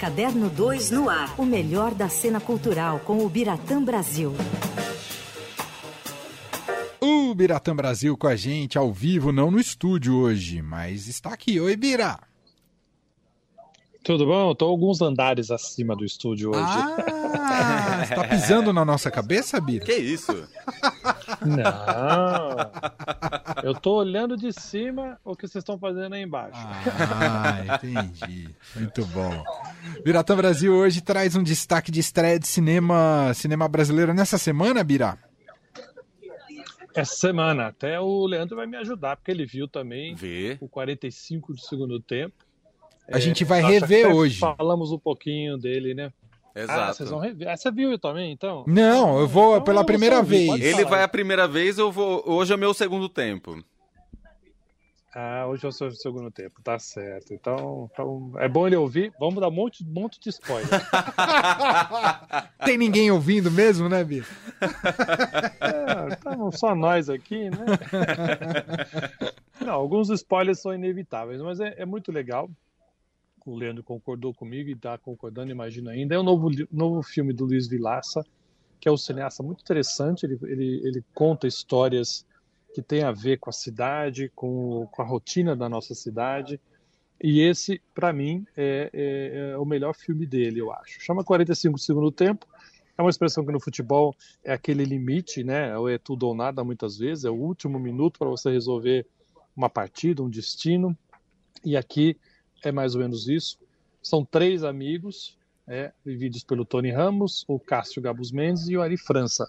Caderno 2 no ar. O melhor da cena cultural com o Biratã Brasil. O Biratã Brasil com a gente ao vivo, não no estúdio hoje, mas está aqui. Oi, Bira. Tudo bom? Estou alguns andares acima do estúdio hoje. Ah, está pisando na nossa cabeça, Bira? Que isso? Não. Eu tô olhando de cima o que vocês estão fazendo aí embaixo. Ah, entendi. Muito bom. Biratã Brasil hoje traz um destaque de estreia de cinema, cinema brasileiro nessa semana, Bira? Essa semana. Até o Leandro vai me ajudar, porque ele viu também Vê. o 45 do segundo tempo. A É, gente vai nós rever hoje. Falamos um pouquinho dele, né? Ah, Exato. vocês vão rever. Ah, você viu também, então? Não, eu vou Então pela eu primeira vez. Ele vai a primeira vez, eu vou. Hoje é meu segundo tempo. Ah, hoje é o seu segundo tempo, tá certo. Então, então é bom ele ouvir. Vamos dar um monte, monte de spoiler. Tem ninguém ouvindo mesmo, né, Bira? É, estamos só nós aqui, né? Não, alguns spoilers são inevitáveis, mas é, é muito legal. O Leandro concordou comigo e está concordando, imagino ainda. É um novo, novo filme do Luiz Vilaça, que é um cineasta muito interessante. Ele, ele, ele conta histórias que têm a ver com a cidade, com, com a rotina da nossa cidade. E esse, para mim, é, é- é o melhor filme dele, eu acho. Chama 45 do segundo tempo. É uma expressão que no futebol é aquele limite, né? Ou é tudo ou nada muitas vezes, é o último minuto para você resolver uma partida, um destino. E aqui é mais ou menos isso. São três amigos, é, vividos pelo Tony Ramos, o Cássio Gabus Mendes e o Ari França.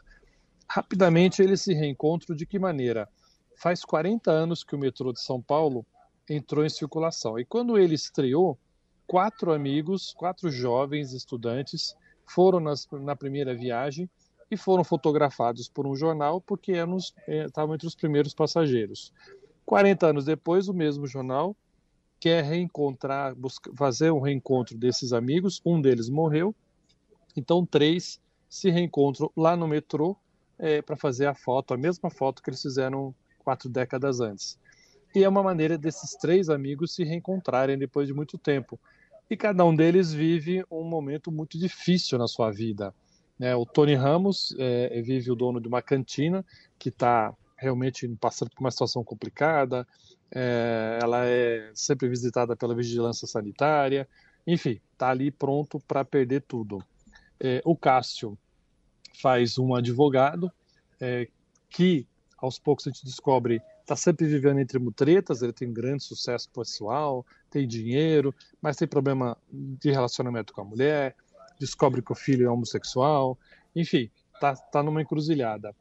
Rapidamente eles se reencontram de que maneira? Faz 40 anos que o metrô de São Paulo entrou em circulação. E quando ele estreou, quatro amigos, quatro jovens estudantes, foram nas, na primeira viagem e foram fotografados por um jornal porque eram eh, estavam entre os primeiros passageiros. 40 anos depois, o mesmo jornal quer reencontrar, fazer um reencontro desses amigos. Um deles morreu, então três se reencontram lá no metrô para fazer a foto, a mesma foto que eles fizeram quatro décadas antes. E é uma maneira desses três amigos se reencontrarem depois de muito tempo. E cada um deles vive um momento muito difícil na sua vida. né? o Tony Ramos é, vive o dono de uma cantina que está realmente passando por uma situação complicada. É, ela é sempre visitada pela vigilância sanitária. Enfim, está ali pronto para perder tudo. É, o Cássio faz um advogado é, que, aos poucos, a gente descobre está sempre vivendo entre mutretas, ele tem grande sucesso pessoal, tem dinheiro, mas tem problema de relacionamento com a mulher, descobre que o filho é homossexual, enfim, tá, tá numa encruzilhada.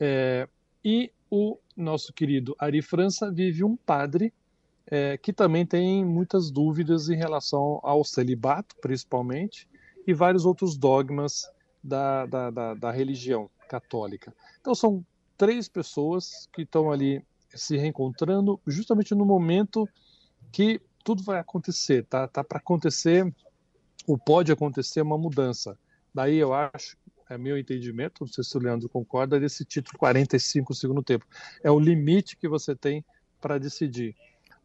É, e o nosso querido Ari França vive um padre é, que também tem muitas dúvidas em relação ao celibato, principalmente, e vários outros dogmas da, da, da, da religião católica. Então são três pessoas que estão ali se reencontrando justamente no momento que tudo vai acontecer, tá? Tá para acontecer, ou pode acontecer uma mudança. Daí eu acho, é meu entendimento, não sei se o Leandro concorda, desse título 45 segundo tempo. É o limite que você tem para decidir.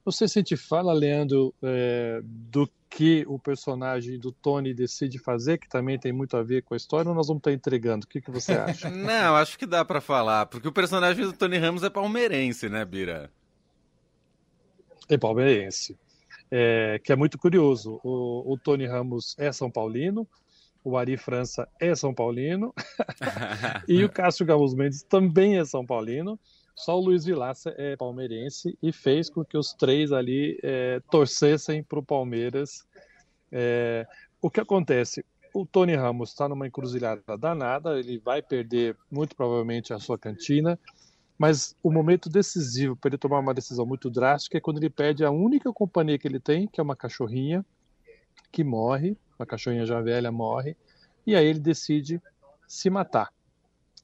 Não sei se a gente fala, Leandro, é, do que o personagem do Tony decide fazer, que também tem muito a ver com a história, ou nós vamos estar entregando? O que, que você acha? Não, acho que dá pra falar, porque o personagem do Tony Ramos é palmeirense, né, Bira? É palmeirense. É, que é muito curioso. O, o, Tony Ramos é São Paulino, o Ari França é São Paulino, e o Cássio Gamos Mendes também é São Paulino. Só o Luiz Vilaça é palmeirense e fez com que os três ali é, torcessem para o Palmeiras. É, o que acontece? O Tony Ramos está numa encruzilhada danada, ele vai perder muito provavelmente a sua cantina, mas o momento decisivo para ele tomar uma decisão muito drástica é quando ele perde a única companhia que ele tem, que é uma cachorrinha, que morre, uma cachorrinha já velha morre, e aí ele decide se matar.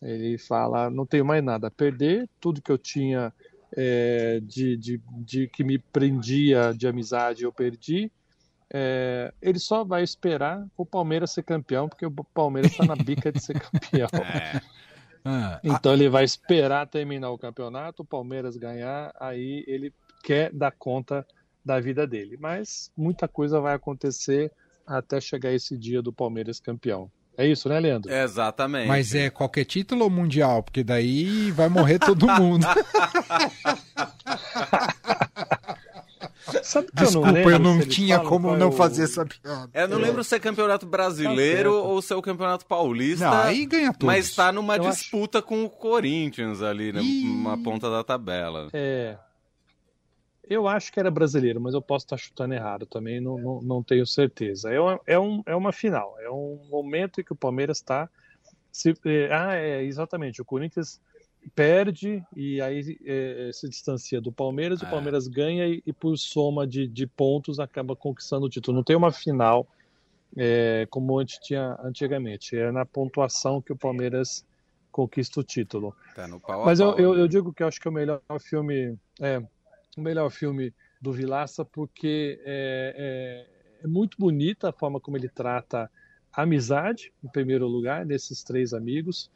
Ele fala: não tenho mais nada a perder, tudo que eu tinha é, de, de, de, que me prendia de amizade eu perdi. É, ele só vai esperar o Palmeiras ser campeão, porque o Palmeiras está na bica de ser campeão. É. Ah, Então ele vai esperar terminar o campeonato, o Palmeiras ganhar, aí ele quer dar conta da vida dele. Mas muita coisa vai acontecer até chegar esse dia do Palmeiras campeão. É isso, né, Leandro? Exatamente. Mas é qualquer título ou mundial? Porque daí vai morrer todo mundo. Sabe que Desculpa, eu não, eu não tinha falam como é não o- fazer essa piada. Eu não É. lembro se é campeonato brasileiro Tá ou se é o campeonato paulista. Não, aí ganha todos. mas tá numa Eu acho- disputa com o Corinthians ali, né, Ih. numa ponta da tabela. É. Eu acho que era brasileiro, mas eu posso estar chutando errado também, não, não, não tenho certeza. É uma, é, um, é uma final, é um momento em que o Palmeiras está. É, ah, é, exatamente. O Corinthians perde e aí é, se distancia do Palmeiras, É. o Palmeiras ganha e, e por soma de, de pontos acaba conquistando o título. Não tem uma final é, como antes tinha antigamente. É na pontuação que o Palmeiras conquista o título. Tá pau Mas eu, eu, né? eu digo que eu acho que é o melhor filme, é, o melhor filme do Vilaça, porque é, é, é muito bonita a forma como ele trata a amizade, em primeiro lugar, desses três amigos.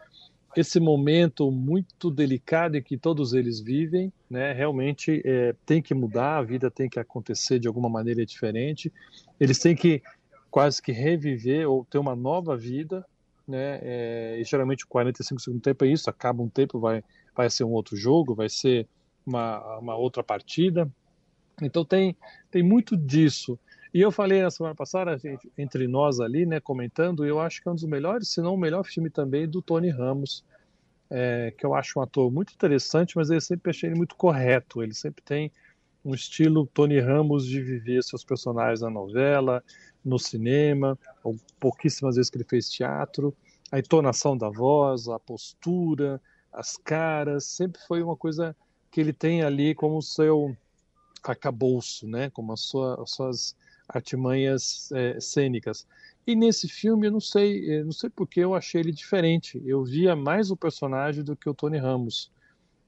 Esse momento muito delicado em que todos eles vivem, né? Realmente é, tem que mudar, a vida tem que acontecer de alguma maneira diferente. Eles têm que quase que reviver ou ter uma nova vida, né? É, e geralmente 45 segundos tempo é isso, acaba um tempo, vai, vai ser um outro jogo, vai ser uma, uma outra partida. Então tem, tem muito disso. E eu falei na semana passada, gente, entre nós ali, né, comentando, eu acho que é um dos melhores, se não o melhor filme também do Tony Ramos, é, que eu acho um ator muito interessante, mas eu sempre achei ele muito correto. Ele sempre tem um estilo Tony Ramos de viver seus personagens na novela, no cinema, ou pouquíssimas vezes que ele fez teatro. A entonação da voz, a postura, as caras, sempre foi uma coisa que ele tem ali como seu arcabouço, né? como as, sua, as suas artimanhas é, cênicas. E nesse filme, eu não sei, eu não sei porque eu achei ele diferente. Eu via mais o personagem do que o Tony Ramos.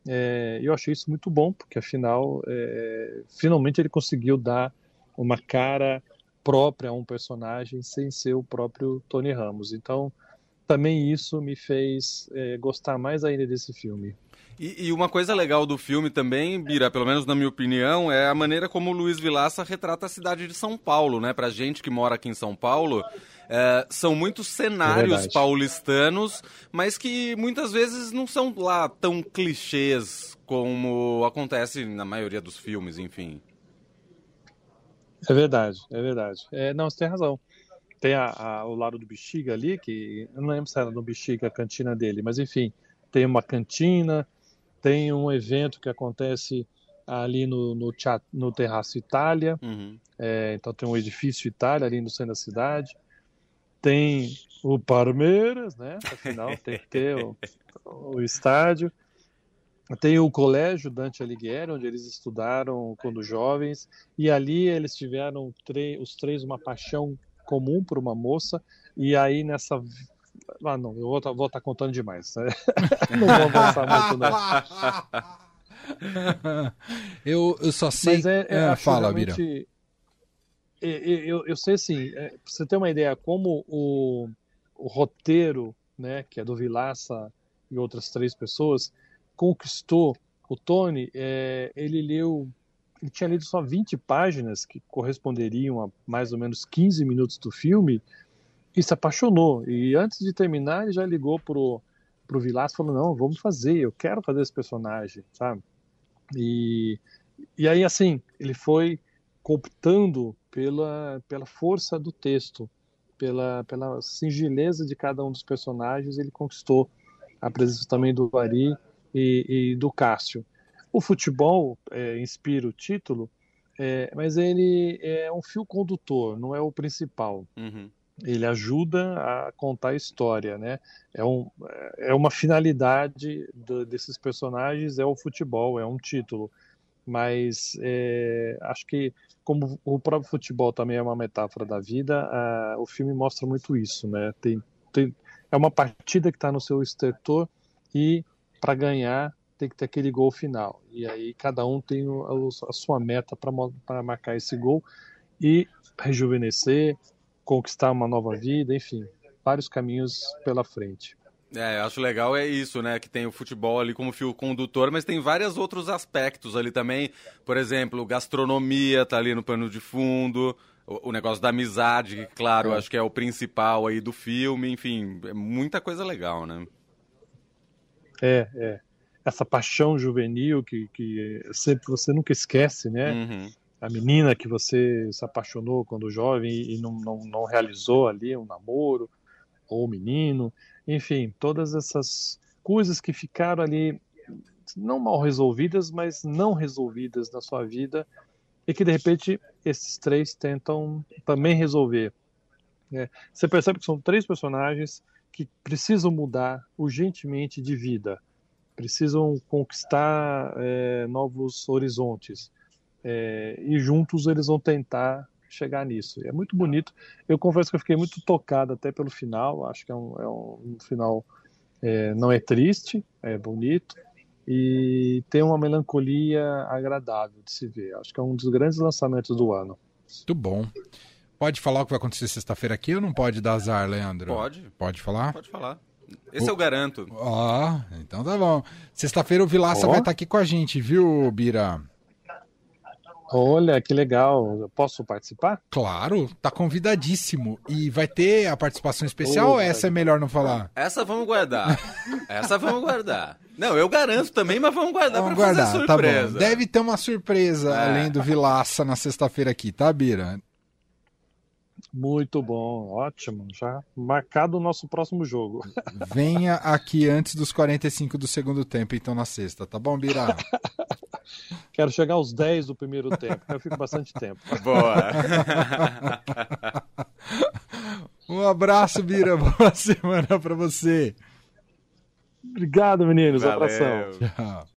É, eu achei isso muito bom, porque afinal, é, finalmente ele conseguiu dar uma cara própria a um personagem sem ser o próprio Tony Ramos. Então, também isso me fez é, gostar mais ainda desse filme. E, e uma coisa legal do filme também, Bira, pelo menos na minha opinião, é a maneira como o Luiz Vilaça retrata a cidade de São Paulo, né? Pra gente que mora aqui em São Paulo, é, são muitos cenários verdade. paulistanos, mas que muitas vezes não são lá tão clichês como acontece na maioria dos filmes, enfim. É verdade, é verdade. É, não, você tem razão. Tem a, a- o lado do Bexiga ali, que eu não lembro se era no Bexiga a cantina dele, mas enfim, tem uma cantina, tem um evento que acontece ali no, no, no Terraço Itália, Uhum. é, então tem um edifício Itália ali no centro da cidade, tem o Palmeiras, né? Afinal, tem que ter o, o estádio. Tem o colégio Dante Alighieri, onde eles estudaram quando jovens, e ali eles tiveram os três uma paixão comum por uma moça, e aí nessa. Ah, não, eu vou estar contando demais. né? não vou avançar muito, não. eu, eu só sei. Mas é, é, Ah, fala, é, é, Eu, eu sei assim, é, pra você ter uma ideia, como o, o roteiro, né, que é do Vilaça e outras três pessoas, conquistou o Tony, é, ele leu, ele tinha lido só 20 páginas, que corresponderiam a mais ou menos 15 minutos do filme, e se apaixonou. E antes de terminar, ele já ligou pro, pro Vilaça e falou, não, vamos fazer, eu quero fazer esse personagem, sabe? E, e aí, assim, ele foi cooptando pela, pela força do texto, pela, pela singeleza de cada um dos personagens, ele conquistou a presença também do Ari e, e do Cássio. O futebol é, inspira o título, é, mas ele é um fio condutor, não é o principal Uhum. ele ajuda a contar a história, né? É, um, é uma finalidade do- desses personagens, é o futebol, é um título. Mas é, acho que, como o próprio futebol também é uma metáfora da vida, a- o filme mostra muito isso, né? Tem, tem- é uma partida que está no seu estertor e, para ganhar, tem que ter aquele gol final. E aí cada um tem a, a sua meta para marcar esse gol e rejuvenescer, conquistar uma nova vida, enfim, vários caminhos pela frente. É, eu acho legal é isso, né? Que tem o futebol ali como fio condutor, mas tem vários outros aspectos ali também. Por exemplo, gastronomia tá ali no pano de fundo, o, o negócio da amizade, que, claro, é. acho que é o principal aí do filme, enfim, é muita coisa legal, né? É, é. Essa paixão juvenil que, que sempre você nunca esquece, né? Uhum. A menina que você se apaixonou quando jovem e não, não, não realizou ali um namoro, ou o menino enfim, todas essas coisas que ficaram ali não mal resolvidas, mas não resolvidas na sua vida e que de repente esses três tentam também resolver. É, você percebe que são três personagens que precisam mudar urgentemente de vida, precisam conquistar é, novos horizontes é, e juntos eles vão tentar chegar nisso. É muito bonito. Eu confesso que eu fiquei muito tocado até pelo final. Acho que é um, é um, final é, não é triste, é bonito e tem uma melancolia agradável de se ver. Acho que é um dos grandes lançamentos do ano. Muito bom. Pode falar o que vai acontecer sexta-feira aqui ou não pode dar azar, Leandro? Pode. Pode falar? Pode falar. Esse o... eu garanto. Ó, oh, então tá bom. Sexta-feira o Vilaça oh. vai estar aqui com a gente, viu, Bira? Olha, que legal. Eu posso participar? Claro, tá convidadíssimo. E vai ter a participação especial oh, ou essa é melhor não falar? Essa vamos guardar. essa vamos guardar. Não, eu garanto também, mas vamos guardar vamos pra guardar, fazer surpresa. Tá bom. Deve ter uma surpresa é. além do Vilaça na sexta-feira aqui, tá, Bira? Muito bom, ótimo. Já marcado o nosso próximo jogo. Venha aqui antes dos 45 do segundo tempo, então na sexta, tá bom, Bira? Quero chegar aos 10 do primeiro tempo, eu fico bastante tempo. Boa. um abraço, Bira. Boa semana para você. Obrigado, meninos. Valeu. Abração. Tchau.